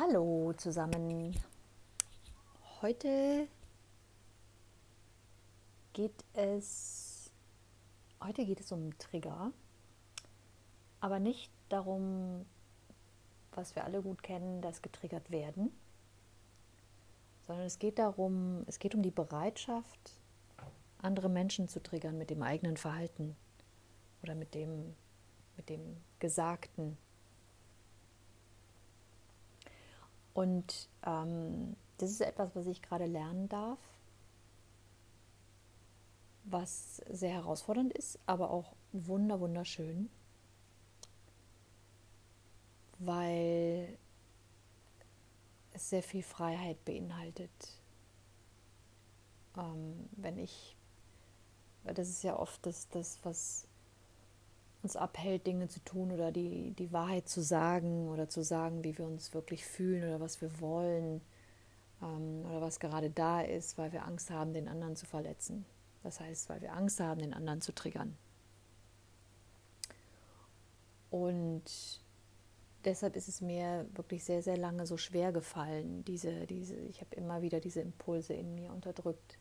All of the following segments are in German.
Hallo zusammen. Heute geht es heute geht es um Trigger, aber nicht darum, was wir alle gut kennen, dass getriggert werden, sondern es geht darum, es geht um die Bereitschaft, andere Menschen zu triggern mit dem eigenen Verhalten oder mit dem mit dem Gesagten Und ähm, das ist etwas, was ich gerade lernen darf, was sehr herausfordernd ist, aber auch wunder wunderschön, weil es sehr viel Freiheit beinhaltet. Ähm, wenn ich, das ist ja oft das, das was uns abhält, Dinge zu tun oder die, die Wahrheit zu sagen oder zu sagen, wie wir uns wirklich fühlen oder was wir wollen ähm, oder was gerade da ist, weil wir Angst haben, den anderen zu verletzen. Das heißt, weil wir Angst haben, den anderen zu triggern. Und deshalb ist es mir wirklich sehr, sehr lange so schwer gefallen. Diese, diese, ich habe immer wieder diese Impulse in mir unterdrückt,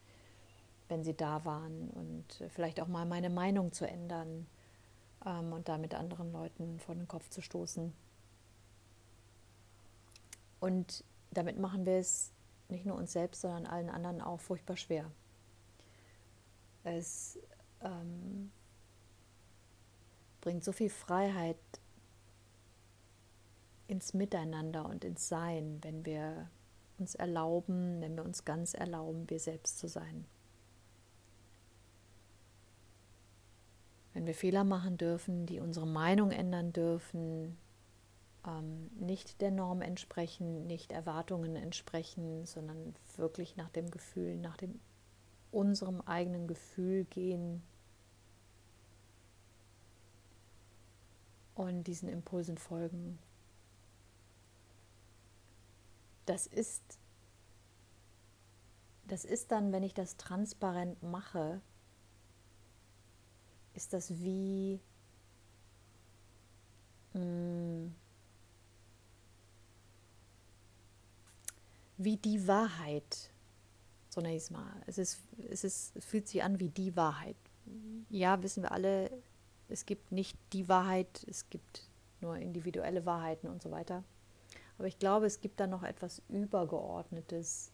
wenn sie da waren und vielleicht auch mal meine Meinung zu ändern ähm, und damit anderen Leuten vor den Kopf zu stoßen. Und damit machen wir es nicht nur uns selbst, sondern allen anderen auch furchtbar schwer. Es ähm, bringt so viel Freiheit ins Miteinander und ins Sein, wenn wir uns erlauben, wenn wir uns ganz erlauben, wir selbst zu sein. Wenn wir Fehler machen dürfen, die unsere Meinung ändern dürfen, ähm, nicht der Norm entsprechen, nicht Erwartungen entsprechen, sondern wirklich nach dem Gefühl, nach dem unserem eigenen Gefühl gehen und diesen Impulsen folgen. Das ist das ist dann, wenn ich das transparent mache, ist das wie mh, mm, wie die Wahrheit. So nenne ich es mal. Es, ist, es, ist, es fühlt sich an wie die Wahrheit. Ja, wissen wir alle, es gibt nicht die Wahrheit, es gibt nur individuelle Wahrheiten und so weiter. Aber ich glaube, es gibt da noch etwas Übergeordnetes,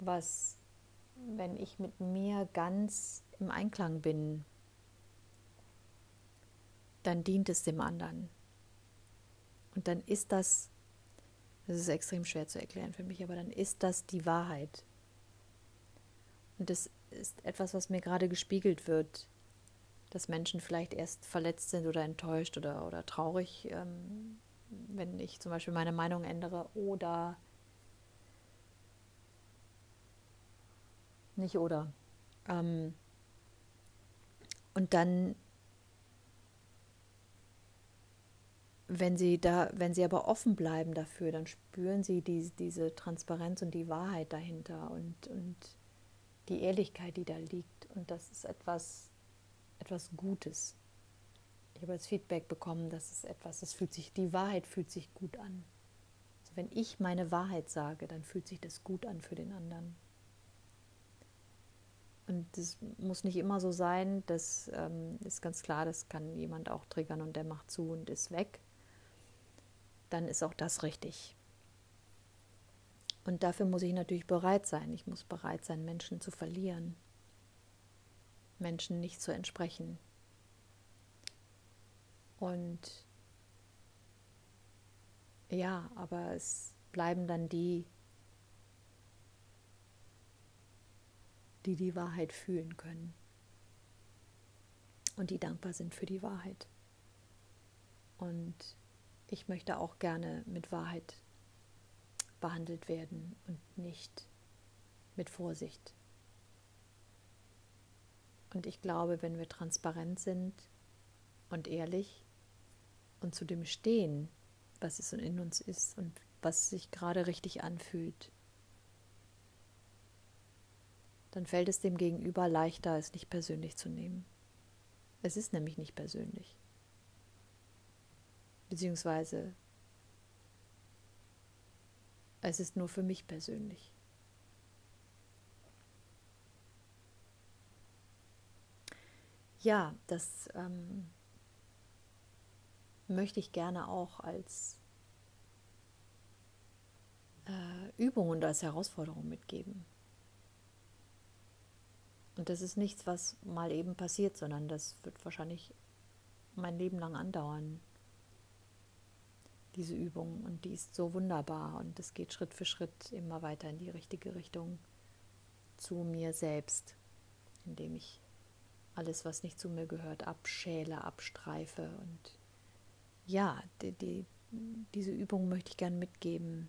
was, wenn ich mit mir ganz im Einklang bin, dann dient es dem anderen. Und dann ist das, das ist extrem schwer zu erklären für mich, aber dann ist das die Wahrheit. Und das ist etwas, was mir gerade gespiegelt wird, dass Menschen vielleicht erst verletzt sind oder enttäuscht oder, oder traurig, ähm, wenn ich zum Beispiel meine Meinung ändere oder nicht oder. Ähm, und dann, wenn sie da, wenn sie aber offen bleiben dafür, dann spüren sie die, diese Transparenz und die Wahrheit dahinter und, und die Ehrlichkeit, die da liegt. Und das ist etwas, etwas Gutes. Ich habe als Feedback bekommen, dass es etwas, es fühlt sich, die Wahrheit fühlt sich gut an. Also wenn ich meine Wahrheit sage, dann fühlt sich das gut an für den anderen. Und das muss nicht immer so sein, das ähm, ist ganz klar, das kann jemand auch triggern und der macht zu und ist weg. Dann ist auch das richtig. Und dafür muss ich natürlich bereit sein. Ich muss bereit sein, Menschen zu verlieren, Menschen nicht zu entsprechen. Und ja, aber es bleiben dann die, die die Wahrheit fühlen können und die dankbar sind für die Wahrheit. Und ich möchte auch gerne mit Wahrheit behandelt werden und nicht mit Vorsicht. Und ich glaube, wenn wir transparent sind und ehrlich und zu dem stehen, was es in uns ist und was sich gerade richtig anfühlt, dann fällt es dem Gegenüber leichter, es nicht persönlich zu nehmen. Es ist nämlich nicht persönlich. Beziehungsweise Es ist nur für mich persönlich. Ja, das ähm, möchte ich gerne auch als äh, Übung und als Herausforderung mitgeben. Und das ist nichts, was mal eben passiert, sondern das wird wahrscheinlich mein Leben lang andauern, diese Übung. Und die ist so wunderbar und es geht Schritt für Schritt immer weiter in die richtige Richtung zu mir selbst, indem ich alles, was nicht zu mir gehört, abschäle, abstreife. Und ja, die, die, diese Übung möchte ich gerne mitgeben.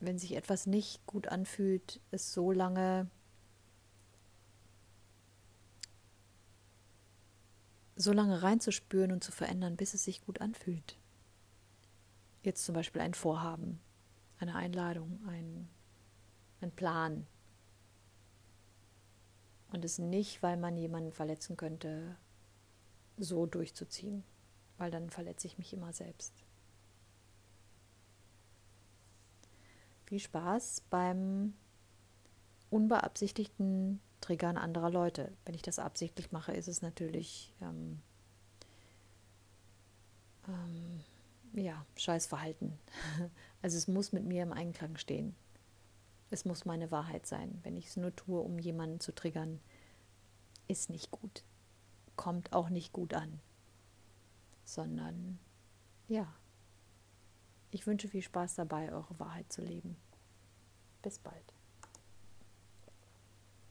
Wenn sich etwas nicht gut anfühlt, es so lange so lange reinzuspüren und zu verändern, bis es sich gut anfühlt. Jetzt zum Beispiel ein Vorhaben, eine Einladung, ein, ein Plan, und es nicht, weil man jemanden verletzen könnte, so durchzuziehen, weil dann verletze ich mich immer selbst. Viel Spaß beim unbeabsichtigten Triggern anderer Leute. Wenn ich das absichtlich mache, ist es natürlich ähm, ähm, ja, Scheißverhalten. Also es muss mit mir im Einklang stehen. Es muss meine Wahrheit sein. Wenn ich es nur tue, um jemanden zu triggern, ist nicht gut. Kommt auch nicht gut an. Sondern, ja, ich wünsche viel Spaß dabei, eure Wahrheit zu leben. Bis bald.